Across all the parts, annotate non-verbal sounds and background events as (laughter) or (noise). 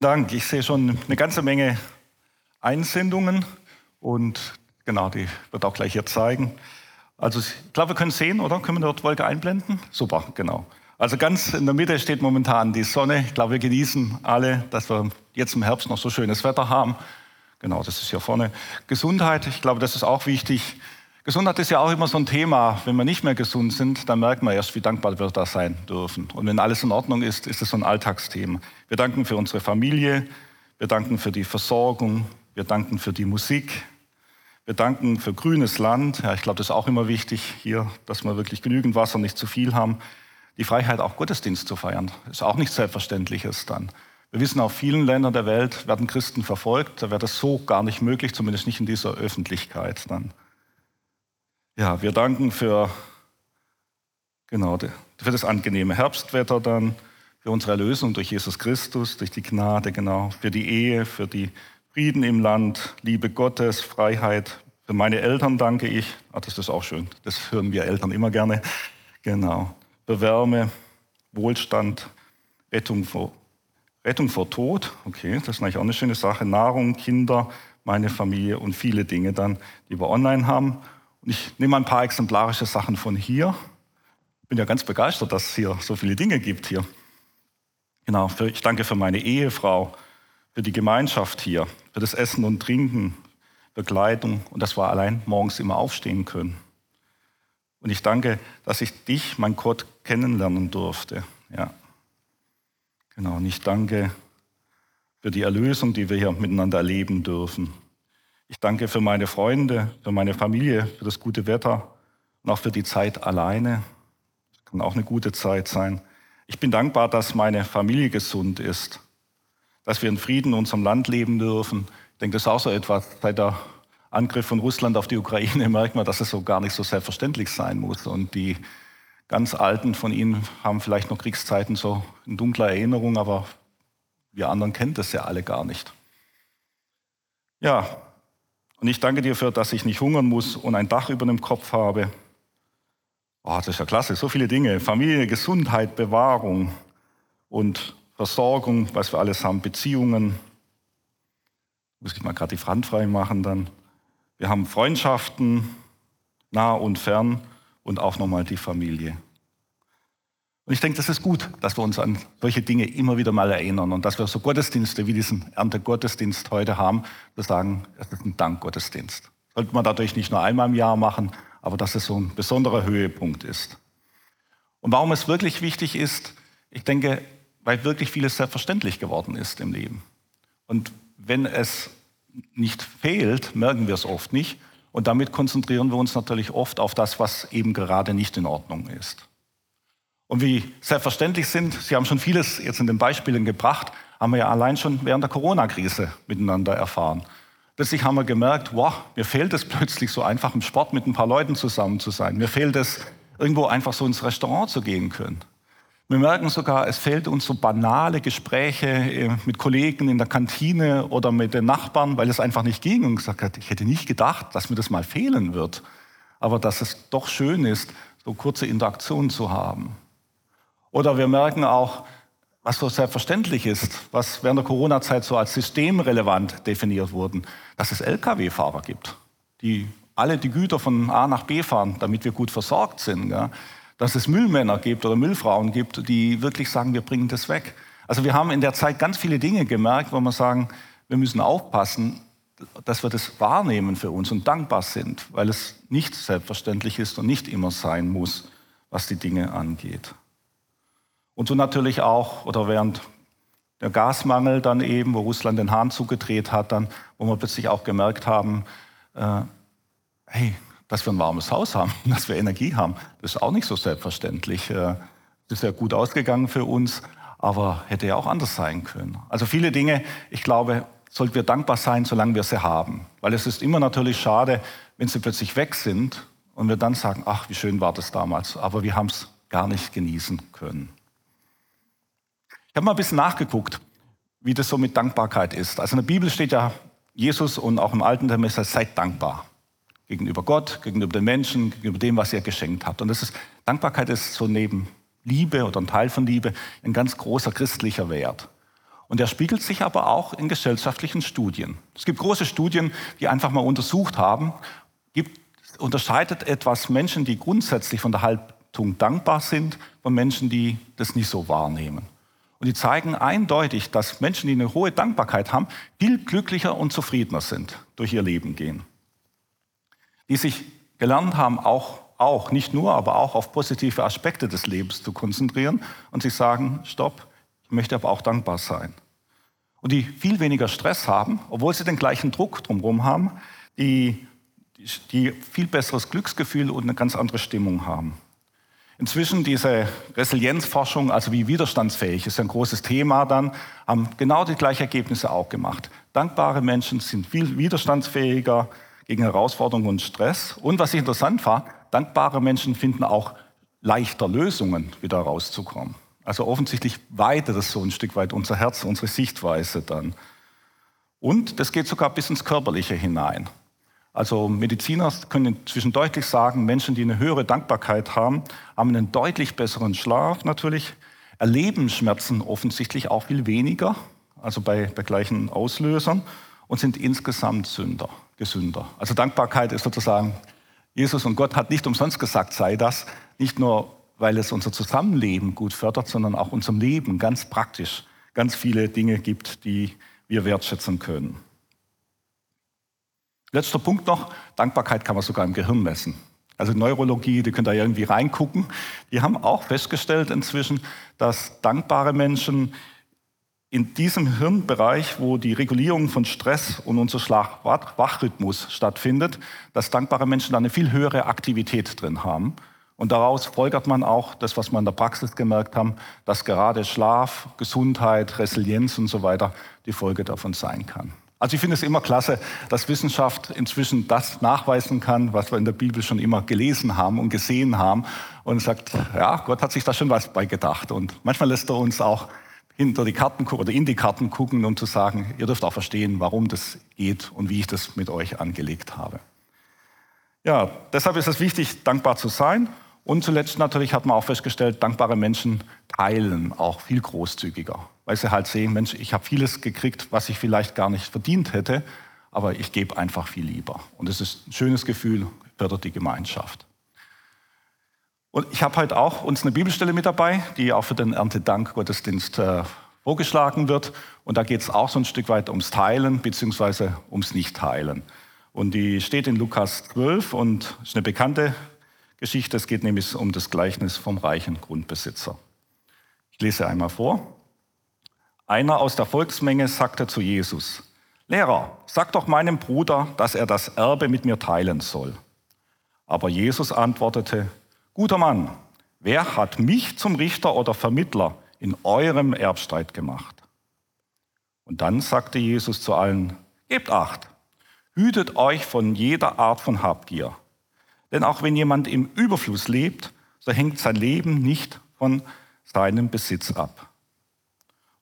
Dank. Ich sehe schon eine ganze Menge Einsendungen und genau, die wird auch gleich hier zeigen. Also ich glaube, wir können sehen, oder? Können wir dort Wolke einblenden? Super, genau. Also ganz in der Mitte steht momentan die Sonne. Ich glaube, wir genießen alle, dass wir jetzt im Herbst noch so schönes Wetter haben. Genau, das ist hier vorne. Gesundheit, ich glaube, das ist auch wichtig. Gesundheit ist ja auch immer so ein Thema. Wenn wir nicht mehr gesund sind, dann merkt man erst, wie dankbar wir da sein dürfen. Und wenn alles in Ordnung ist, ist es so ein Alltagsthema. Wir danken für unsere Familie, wir danken für die Versorgung, wir danken für die Musik, wir danken für grünes Land. Ja, ich glaube, das ist auch immer wichtig hier, dass wir wirklich genügend Wasser, nicht zu viel haben. Die Freiheit, auch Gottesdienst zu feiern, ist auch nichts Selbstverständliches dann. Wir wissen, auf vielen Ländern der Welt werden Christen verfolgt. Da wäre das so gar nicht möglich, zumindest nicht in dieser Öffentlichkeit dann. Ja, wir danken für, genau, für das angenehme Herbstwetter dann, für unsere Erlösung durch Jesus Christus, durch die Gnade, genau, für die Ehe, für die Frieden im Land, Liebe Gottes, Freiheit. Für meine Eltern danke ich. Ah, das ist auch schön. Das hören wir Eltern immer gerne. Genau. Für Wärme, Wohlstand, Rettung vor Rettung vor Tod, okay, das ist eigentlich auch eine schöne Sache. Nahrung, Kinder, meine Familie und viele Dinge dann, die wir online haben. Ich nehme ein paar exemplarische Sachen von hier. Ich bin ja ganz begeistert, dass es hier so viele Dinge gibt hier. Genau, ich danke für meine Ehefrau, für die Gemeinschaft hier, für das Essen und Trinken, Begleitung und dass wir allein morgens immer aufstehen können. Und ich danke, dass ich dich, mein Gott, kennenlernen durfte. Ja. Genau, und ich danke für die Erlösung, die wir hier miteinander erleben dürfen. Ich danke für meine Freunde, für meine Familie, für das gute Wetter und auch für die Zeit alleine. Das kann auch eine gute Zeit sein. Ich bin dankbar, dass meine Familie gesund ist, dass wir in Frieden in unserem Land leben dürfen. Ich denke, das ist auch so etwas. Seit der Angriff von Russland auf die Ukraine (laughs) merkt man, dass es so gar nicht so selbstverständlich sein muss. Und die ganz Alten von Ihnen haben vielleicht noch Kriegszeiten so in dunkler Erinnerung, aber wir anderen kennen das ja alle gar nicht. Ja, und ich danke dir für, dass ich nicht hungern muss und ein Dach über dem Kopf habe. Oh, das ist ja klasse, so viele Dinge. Familie, Gesundheit, Bewahrung und Versorgung, was wir alles haben, Beziehungen. Muss ich mal gerade die Front frei machen dann. Wir haben Freundschaften, nah und fern und auch nochmal die Familie. Und ich denke, das ist gut, dass wir uns an solche Dinge immer wieder mal erinnern und dass wir so Gottesdienste wie diesen Erntegottesdienst heute haben, wir sagen, es ist ein Dankgottesdienst. Sollte man dadurch nicht nur einmal im Jahr machen, aber dass es so ein besonderer Höhepunkt ist. Und warum es wirklich wichtig ist, ich denke, weil wirklich vieles selbstverständlich geworden ist im Leben. Und wenn es nicht fehlt, merken wir es oft nicht. Und damit konzentrieren wir uns natürlich oft auf das, was eben gerade nicht in Ordnung ist. Und wie selbstverständlich sind, Sie haben schon vieles jetzt in den Beispielen gebracht, haben wir ja allein schon während der Corona-Krise miteinander erfahren. Plötzlich haben wir gemerkt, wow, mir fehlt es plötzlich so einfach im Sport mit ein paar Leuten zusammen zu sein. Mir fehlt es, irgendwo einfach so ins Restaurant zu gehen können. Wir merken sogar, es fehlt uns so banale Gespräche äh, mit Kollegen in der Kantine oder mit den Nachbarn, weil es einfach nicht ging und gesagt hat, ich hätte nicht gedacht, dass mir das mal fehlen wird. Aber dass es doch schön ist, so kurze Interaktionen zu haben. Oder wir merken auch, was so selbstverständlich ist, was während der Corona-Zeit so als systemrelevant definiert wurden, dass es Lkw-Fahrer gibt, die alle die Güter von A nach B fahren, damit wir gut versorgt sind. Ja dass es Müllmänner gibt oder Müllfrauen gibt, die wirklich sagen, wir bringen das weg. Also wir haben in der Zeit ganz viele Dinge gemerkt, wo wir sagen, wir müssen aufpassen, dass wir das wahrnehmen für uns und dankbar sind, weil es nicht selbstverständlich ist und nicht immer sein muss, was die Dinge angeht. Und so natürlich auch, oder während der Gasmangel dann eben, wo Russland den Hahn zugedreht hat, dann, wo wir plötzlich auch gemerkt haben, äh, hey, dass wir ein warmes Haus haben, (laughs) dass wir Energie haben. Das ist auch nicht so selbstverständlich. Das ist ja gut ausgegangen für uns, aber hätte ja auch anders sein können. Also viele Dinge, ich glaube, sollten wir dankbar sein, solange wir sie haben. Weil es ist immer natürlich schade, wenn sie plötzlich weg sind und wir dann sagen, ach, wie schön war das damals, aber wir haben es gar nicht genießen können. Ich habe mal ein bisschen nachgeguckt, wie das so mit Dankbarkeit ist. Also in der Bibel steht ja Jesus und auch im Alten Testament, seid dankbar gegenüber Gott, gegenüber den Menschen, gegenüber dem, was ihr geschenkt habt. Und das ist, Dankbarkeit ist so neben Liebe oder ein Teil von Liebe ein ganz großer christlicher Wert. Und der spiegelt sich aber auch in gesellschaftlichen Studien. Es gibt große Studien, die einfach mal untersucht haben, gibt, unterscheidet etwas Menschen, die grundsätzlich von der Haltung dankbar sind, von Menschen, die das nicht so wahrnehmen. Und die zeigen eindeutig, dass Menschen, die eine hohe Dankbarkeit haben, viel glücklicher und zufriedener sind, durch ihr Leben gehen. Die sich gelernt haben, auch, auch, nicht nur, aber auch auf positive Aspekte des Lebens zu konzentrieren und sich sagen, stopp, ich möchte aber auch dankbar sein. Und die viel weniger Stress haben, obwohl sie den gleichen Druck drumherum haben, die, die viel besseres Glücksgefühl und eine ganz andere Stimmung haben. Inzwischen diese Resilienzforschung, also wie widerstandsfähig, ist ein großes Thema dann, haben genau die gleichen Ergebnisse auch gemacht. Dankbare Menschen sind viel widerstandsfähiger gegen Herausforderungen und Stress. Und was ich interessant war, dankbare Menschen finden auch leichter Lösungen, wieder rauszukommen. Also offensichtlich weitet es so ein Stück weit unser Herz, unsere Sichtweise dann. Und das geht sogar bis ins Körperliche hinein. Also Mediziner können inzwischen deutlich sagen, Menschen, die eine höhere Dankbarkeit haben, haben einen deutlich besseren Schlaf natürlich, erleben Schmerzen offensichtlich auch viel weniger, also bei, bei gleichen Auslösern und sind insgesamt Sünder, gesünder. Also Dankbarkeit ist sozusagen, Jesus und Gott hat nicht umsonst gesagt, sei das, nicht nur weil es unser Zusammenleben gut fördert, sondern auch unserem Leben ganz praktisch ganz viele Dinge gibt, die wir wertschätzen können. Letzter Punkt noch, Dankbarkeit kann man sogar im Gehirn messen. Also Neurologie, die können da irgendwie reingucken. Die haben auch festgestellt inzwischen, dass dankbare Menschen in diesem Hirnbereich, wo die Regulierung von Stress und unser Schlaf-Wach-Rhythmus stattfindet, dass dankbare Menschen da eine viel höhere Aktivität drin haben. Und daraus folgert man auch das, was wir in der Praxis gemerkt haben, dass gerade Schlaf, Gesundheit, Resilienz und so weiter die Folge davon sein kann. Also ich finde es immer klasse, dass Wissenschaft inzwischen das nachweisen kann, was wir in der Bibel schon immer gelesen haben und gesehen haben und sagt, ja, Gott hat sich da schon was bei gedacht. Und manchmal lässt er uns auch hinter die Karten oder in die Karten gucken, um zu sagen, ihr dürft auch verstehen, warum das geht und wie ich das mit euch angelegt habe. Ja, deshalb ist es wichtig, dankbar zu sein. Und zuletzt natürlich hat man auch festgestellt, dankbare Menschen teilen auch viel großzügiger weil sie halt sehen, Mensch, ich habe vieles gekriegt, was ich vielleicht gar nicht verdient hätte, aber ich gebe einfach viel lieber. Und es ist ein schönes Gefühl, fördert die Gemeinschaft. Und ich habe heute auch uns eine Bibelstelle mit dabei, die auch für den Erntedank-Gottesdienst äh, vorgeschlagen wird. Und da geht es auch so ein Stück weit ums Teilen bzw. ums Nicht-Teilen. Und die steht in Lukas 12 und ist eine bekannte Geschichte. Es geht nämlich um das Gleichnis vom reichen Grundbesitzer. Ich lese einmal vor. Einer aus der Volksmenge sagte zu Jesus, Lehrer, sag doch meinem Bruder, dass er das Erbe mit mir teilen soll. Aber Jesus antwortete, guter Mann, wer hat mich zum Richter oder Vermittler in eurem Erbstreit gemacht? Und dann sagte Jesus zu allen, gebt acht, hütet euch von jeder Art von Habgier. Denn auch wenn jemand im Überfluss lebt, so hängt sein Leben nicht von seinem Besitz ab.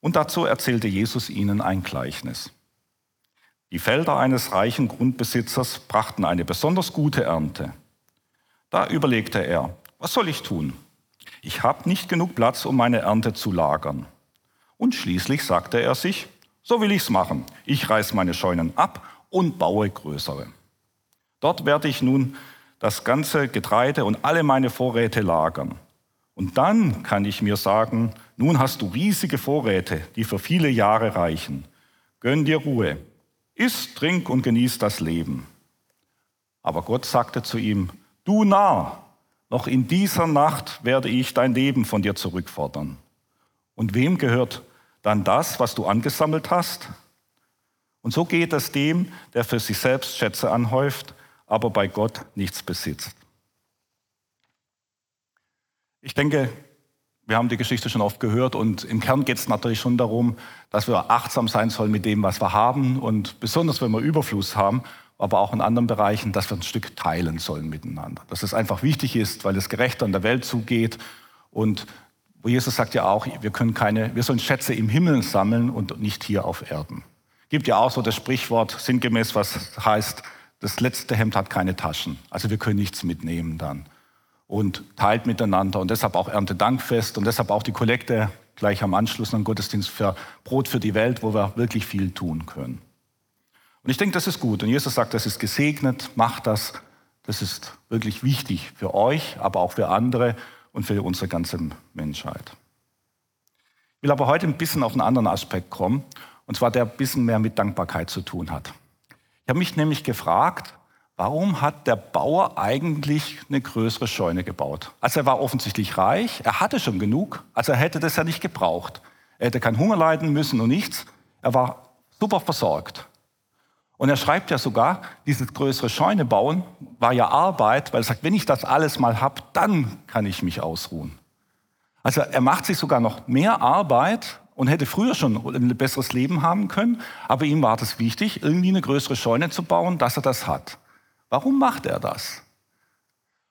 Und dazu erzählte Jesus ihnen ein Gleichnis. Die Felder eines reichen Grundbesitzers brachten eine besonders gute Ernte. Da überlegte er, was soll ich tun? Ich habe nicht genug Platz, um meine Ernte zu lagern. Und schließlich sagte er sich, so will ich's machen. Ich reiß meine Scheunen ab und baue größere. Dort werde ich nun das ganze Getreide und alle meine Vorräte lagern. Und dann kann ich mir sagen, nun hast du riesige Vorräte, die für viele Jahre reichen. Gönn dir Ruhe. Iss, trink und genieß das Leben. Aber Gott sagte zu ihm, du Narr, noch in dieser Nacht werde ich dein Leben von dir zurückfordern. Und wem gehört dann das, was du angesammelt hast? Und so geht es dem, der für sich selbst Schätze anhäuft, aber bei Gott nichts besitzt. Ich denke, wir haben die Geschichte schon oft gehört und im Kern geht es natürlich schon darum, dass wir achtsam sein sollen mit dem, was wir haben und besonders wenn wir Überfluss haben, aber auch in anderen Bereichen, dass wir ein Stück teilen sollen miteinander. Dass es einfach wichtig ist, weil es gerechter in der Welt zugeht und wo Jesus sagt ja auch, wir können keine, wir sollen Schätze im Himmel sammeln und nicht hier auf Erden. Gibt ja auch so das Sprichwort sinngemäß, was heißt, das letzte Hemd hat keine Taschen. Also wir können nichts mitnehmen dann und teilt miteinander und deshalb auch Erntedankfest und deshalb auch die Kollekte gleich am Anschluss einen Gottesdienst für Brot für die Welt, wo wir wirklich viel tun können. Und ich denke, das ist gut. Und Jesus sagt, das ist gesegnet, macht das. Das ist wirklich wichtig für euch, aber auch für andere und für unsere ganze Menschheit. Ich will aber heute ein bisschen auf einen anderen Aspekt kommen, und zwar der ein bisschen mehr mit Dankbarkeit zu tun hat. Ich habe mich nämlich gefragt, warum hat der Bauer eigentlich eine größere Scheune gebaut? Also er war offensichtlich reich, er hatte schon genug, also er hätte das ja nicht gebraucht. Er hätte keinen Hunger leiden müssen und nichts. Er war super versorgt. Und er schreibt ja sogar, dieses größere Scheune bauen war ja Arbeit, weil er sagt, wenn ich das alles mal habe, dann kann ich mich ausruhen. Also er macht sich sogar noch mehr Arbeit und hätte früher schon ein besseres Leben haben können, aber ihm war das wichtig, irgendwie eine größere Scheune zu bauen, dass er das hat. Warum macht er das?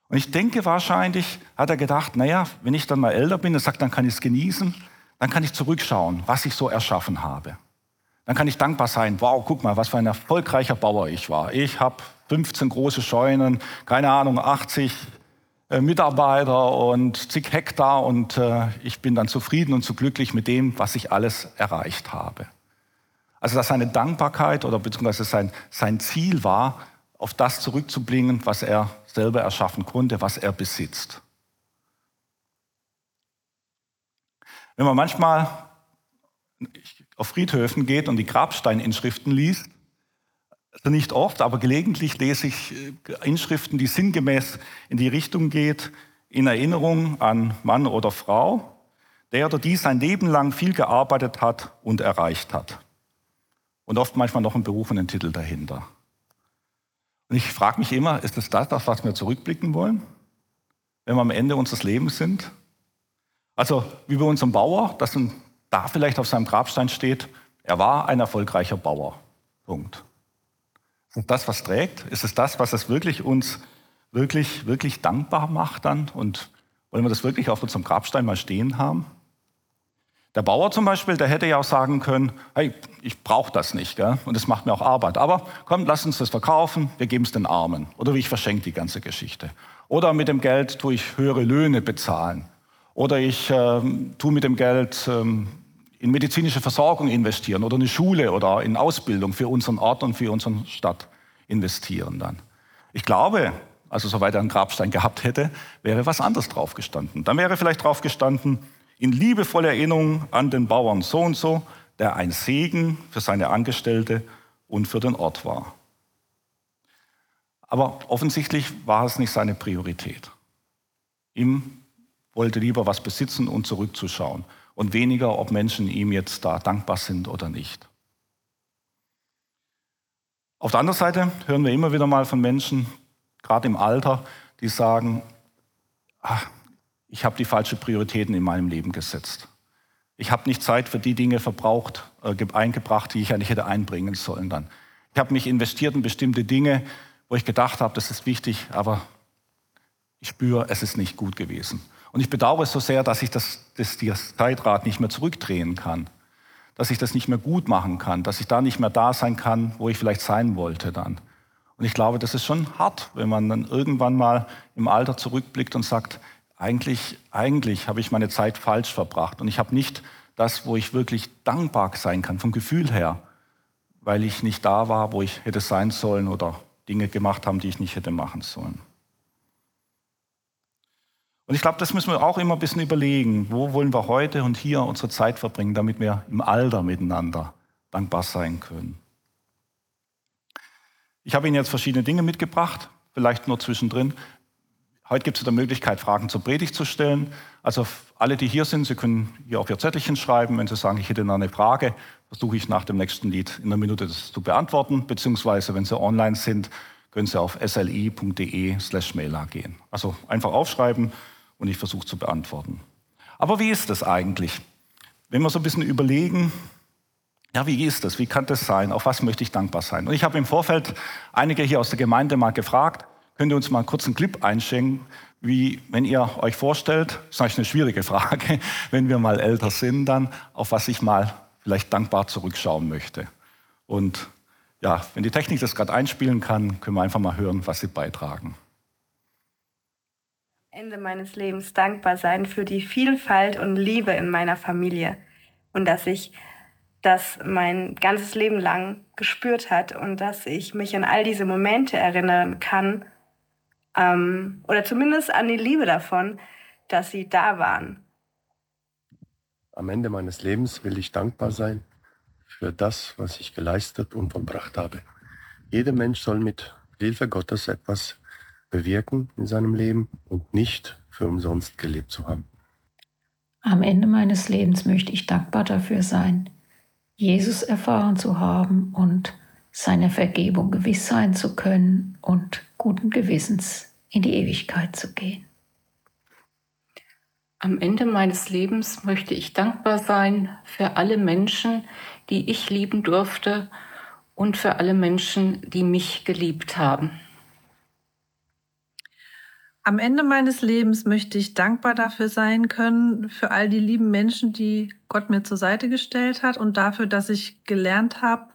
Und ich denke wahrscheinlich hat er gedacht, naja, wenn ich dann mal älter bin, er sagt, dann kann ich es genießen, dann kann ich zurückschauen, was ich so erschaffen habe. Dann kann ich dankbar sein, wow, guck mal, was für ein erfolgreicher Bauer ich war. Ich habe 15 große Scheunen, keine Ahnung, 80 äh, Mitarbeiter und zig Hektar und äh, ich bin dann zufrieden und so glücklich mit dem, was ich alles erreicht habe. Also dass seine Dankbarkeit oder beziehungsweise sein, sein Ziel war, auf das zurückzubringen, was er selber erschaffen konnte, was er besitzt. Wenn man manchmal auf Friedhöfen geht und die Grabsteininschriften liest, also nicht oft, aber gelegentlich lese ich äh, Inschriften, die sinngemäß in die Richtung geht, in Erinnerung an Mann oder Frau, der oder die sein Leben lang viel gearbeitet hat und erreicht hat. Und oft manchmal noch einen berufenen Titel dahinter. Und ich frage mich immer, ist es das, auf was wir zurückblicken wollen, wenn wir am Ende unseres Lebens sind? Also wie bei unserem Bauer, dass da vielleicht auf seinem Grabstein steht, er war ein erfolgreicher Bauer. Punkt. Ist das, was trägt? Ist es das, was es wirklich uns wirklich, wirklich dankbar macht dann? Und wollen wir das wirklich auf unserem Grabstein mal stehen haben? Der Bauer zum Beispiel, der hätte ja auch sagen können, hey, ich brauche das nicht gell? und es macht mir auch Arbeit. Aber komm, lass uns das verkaufen, wir geben es den Armen. Oder ich verschenke die ganze Geschichte. Oder mit dem Geld tue ich höhere Löhne bezahlen. Oder ich äh, tue mit dem Geld ähm, in medizinische Versorgung investieren oder eine Schule oder in Ausbildung für unseren Ort und für unsere Stadt investieren dann. Ich glaube, also soweit er einen Grabstein gehabt hätte, wäre was anderes draufgestanden. Dann wäre vielleicht draufgestanden, in liebevoller Erinnerung an den Bauern so und so, der ein Segen für seine Angestellte und für den Ort war. Aber offensichtlich war es nicht seine Priorität. Ihm wollte lieber was besitzen und zurückzuschauen und weniger, ob Menschen ihm jetzt da dankbar sind oder nicht. Auf der anderen Seite hören wir immer wieder mal von Menschen, gerade im Alter, die sagen, ach, ich habe die falschen Prioritäten in meinem Leben gesetzt. Ich habe nicht Zeit für die Dinge verbraucht, äh, eingebracht, die ich eigentlich hätte einbringen sollen dann. Ich habe mich investiert in bestimmte Dinge, wo ich gedacht habe, das ist wichtig, aber ich spüre, es ist nicht gut gewesen. Und ich bedauere es so sehr, dass ich das, das, das Zeitrad nicht mehr zurückdrehen kann, dass ich das nicht mehr gut machen kann, dass ich da nicht mehr da sein kann, wo ich vielleicht sein wollte dann. Und ich glaube, das ist schon hart, wenn man dann irgendwann mal im Alter zurückblickt und sagt, eigentlich, eigentlich habe ich meine Zeit falsch verbracht und ich habe nicht das, wo ich wirklich dankbar sein kann, vom Gefühl her, weil ich nicht da war, wo ich hätte sein sollen oder Dinge gemacht haben, die ich nicht hätte machen sollen. Und ich glaube, das müssen wir auch immer ein bisschen überlegen. Wo wollen wir heute und hier unsere Zeit verbringen, damit wir im Alter miteinander dankbar sein können? Ich habe Ihnen jetzt verschiedene Dinge mitgebracht, vielleicht nur zwischendrin. Heute gibt es die Möglichkeit, Fragen zur Predigt zu stellen. Also alle, die hier sind, Sie können hier auf Ihr Zettelchen schreiben. Wenn Sie sagen, ich hätte noch eine Frage, versuche ich nach dem nächsten Lied in einer Minute das zu beantworten. Beziehungsweise, wenn Sie online sind, können Sie auf sli.de slash mailer gehen. Also einfach aufschreiben und ich versuche zu beantworten. Aber wie ist das eigentlich? Wenn wir so ein bisschen überlegen, ja, wie ist das? Wie kann das sein? Auf was möchte ich dankbar sein? Und ich habe im Vorfeld einige hier aus der Gemeinde mal gefragt, könnt ihr uns mal kurz einen Clip einschenken, wie, wenn ihr euch vorstellt, das ist eigentlich eine schwierige Frage, (laughs) wenn wir mal älter sind, dann, auf was ich mal vielleicht dankbar zurückschauen möchte. Und ja, wenn die Technik das gerade einspielen kann, können wir einfach mal hören, was sie beitragen. Ende meines Lebens dankbar sein für die Vielfalt und Liebe in meiner Familie und dass ich das mein ganzes Leben lang gespürt hat und dass ich mich an all diese Momente erinnern kann ähm, oder zumindest an die Liebe davon, dass sie da waren. Am Ende meines Lebens will ich dankbar sein für das, was ich geleistet und vollbracht habe. Jeder Mensch soll mit Hilfe Gottes etwas bewirken in seinem Leben und nicht für umsonst gelebt zu haben. Am Ende meines Lebens möchte ich dankbar dafür sein, Jesus erfahren zu haben und seiner Vergebung gewiss sein zu können und guten Gewissens in die Ewigkeit zu gehen. Am Ende meines Lebens möchte ich dankbar sein für alle Menschen, die ich lieben durfte und für alle Menschen, die mich geliebt haben. Am Ende meines Lebens möchte ich dankbar dafür sein können, für all die lieben Menschen, die Gott mir zur Seite gestellt hat und dafür, dass ich gelernt habe,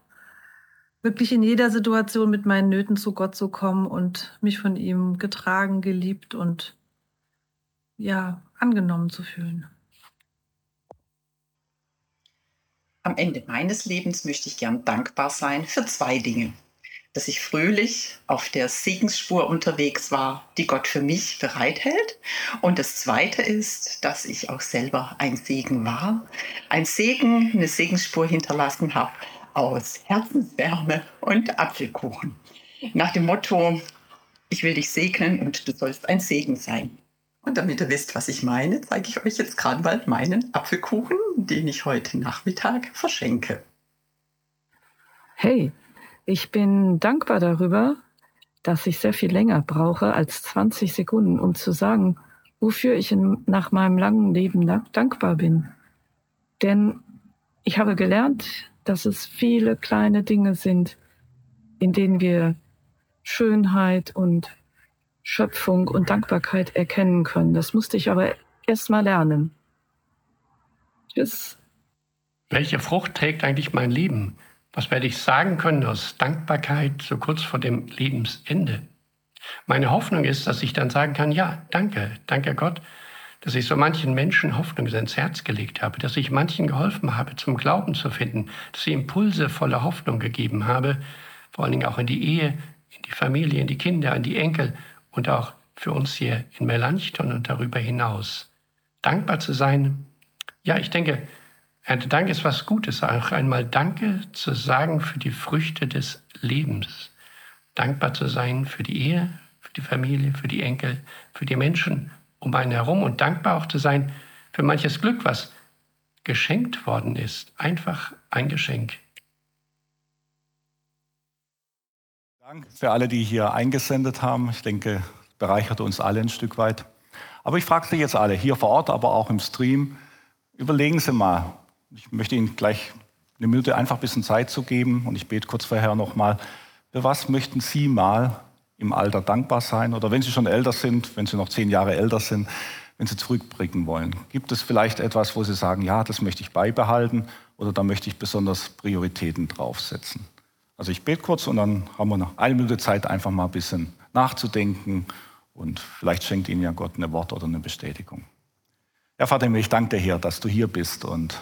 wirklich in jeder Situation mit meinen Nöten zu Gott zu kommen und mich von ihm getragen, geliebt und ja, angenommen zu fühlen. Am Ende meines Lebens möchte ich gern dankbar sein für zwei Dinge dass ich fröhlich auf der Segensspur unterwegs war, die Gott für mich bereithält. Und das Zweite ist, dass ich auch selber ein Segen war, ein Segen, eine Segensspur hinterlassen habe aus Herzenswärme und Apfelkuchen. Nach dem Motto, ich will dich segnen und du sollst ein Segen sein. Und damit ihr wisst, was ich meine, zeige ich euch jetzt gerade mal meinen Apfelkuchen, den ich heute Nachmittag verschenke. Hey, ich bin dankbar darüber, dass ich sehr viel länger brauche als 20 Sekunden, um zu sagen, wofür ich in, nach meinem langen Leben dankbar bin. Denn ich habe gelernt, dass es viele kleine Dinge sind, in denen wir Schönheit und Schöpfung und Dankbarkeit erkennen können. Das musste ich aber erst mal lernen. Tschüss. Welche Frucht trägt eigentlich mein Leben? Was werde ich sagen können aus Dankbarkeit so kurz vor dem Lebensende? Meine Hoffnung ist, dass ich dann sagen kann, ja, danke, danke Gott, dass ich so manchen Menschen Hoffnung ins Herz gelegt habe, dass ich manchen geholfen habe, zum Glauben zu finden, dass ich Impulse voller Hoffnung gegeben habe, vor allen Dingen auch in die Ehe, in die Familie, in die Kinder, in die Enkel und auch für uns hier in Melanchthon und darüber hinaus. Dankbar zu sein, ja, ich denke, Erntedank ist was Gutes, auch einmal Danke zu sagen für die Früchte des Lebens. Dankbar zu sein für die Ehe, für die Familie, für die Enkel, für die Menschen um einen herum und dankbar auch zu sein für manches Glück, was geschenkt worden ist. Einfach ein Geschenk. Dank für alle, die hier eingesendet haben. Ich denke, bereichert uns alle ein Stück weit. Aber ich frage Sie jetzt alle, hier vor Ort, aber auch im Stream, überlegen Sie mal, ich möchte Ihnen gleich eine Minute einfach ein bisschen Zeit zu geben und ich bete kurz vorher nochmal. Für was möchten Sie mal im Alter dankbar sein oder wenn Sie schon älter sind, wenn Sie noch zehn Jahre älter sind, wenn Sie zurückblicken wollen? Gibt es vielleicht etwas, wo Sie sagen, ja, das möchte ich beibehalten oder da möchte ich besonders Prioritäten draufsetzen? Also ich bete kurz und dann haben wir noch eine Minute Zeit, einfach mal ein bisschen nachzudenken und vielleicht schenkt Ihnen ja Gott ein Wort oder eine Bestätigung. Ja, Vater, ich danke dir, Herr, dass du hier bist und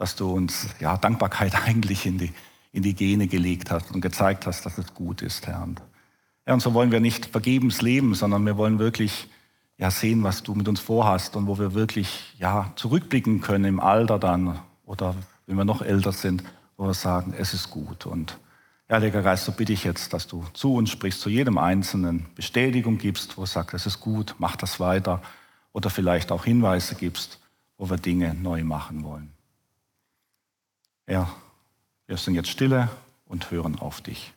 dass du uns ja, Dankbarkeit (laughs) eigentlich in die, in die Gene gelegt hast und gezeigt hast, dass es gut ist, Herr. Und, ja, und so wollen wir nicht vergebens leben, sondern wir wollen wirklich ja, sehen, was du mit uns vorhast und wo wir wirklich ja, zurückblicken können im Alter dann oder wenn wir noch älter sind, wo wir sagen, es ist gut. Und Heiliger Geist, so bitte ich jetzt, dass du zu uns sprichst, zu jedem Einzelnen Bestätigung gibst, wo du sagst, es ist gut, mach das weiter. Oder vielleicht auch Hinweise gibst, wo wir Dinge neu machen wollen. Herr, wir sind jetzt stille und hören auf dich.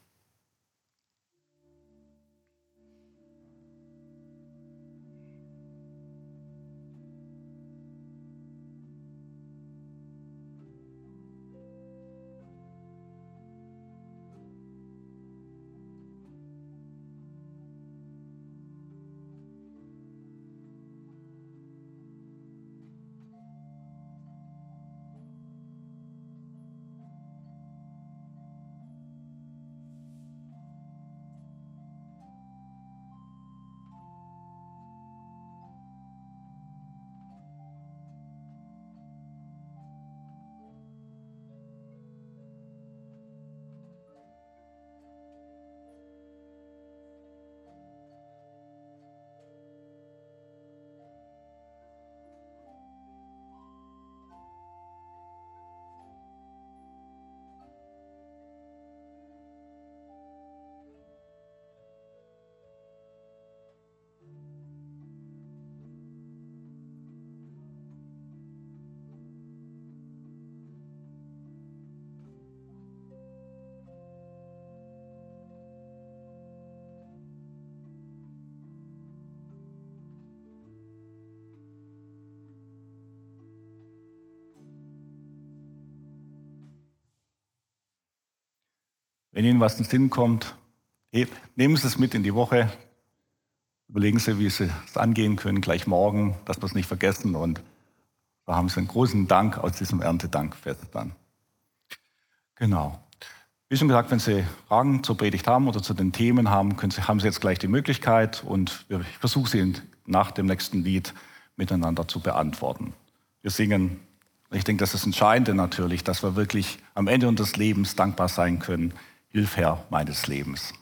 Wenn Ihnen was in den Sinn kommt, nehmen Sie es mit in die Woche. Überlegen Sie, wie Sie es angehen können, gleich morgen, dass wir es nicht vergessen. Und da haben Sie einen großen Dank aus diesem Erntedankfest dann. Genau. Wie schon gesagt, wenn Sie Fragen zur Predigt haben oder zu den Themen haben, Sie, haben Sie jetzt gleich die Möglichkeit und ich versuche sie nach dem nächsten Lied miteinander zu beantworten. Wir singen, ich denke, das ist entscheidend natürlich, dass wir wirklich am Ende unseres Lebens dankbar sein können. Hilf Herr meines Lebens.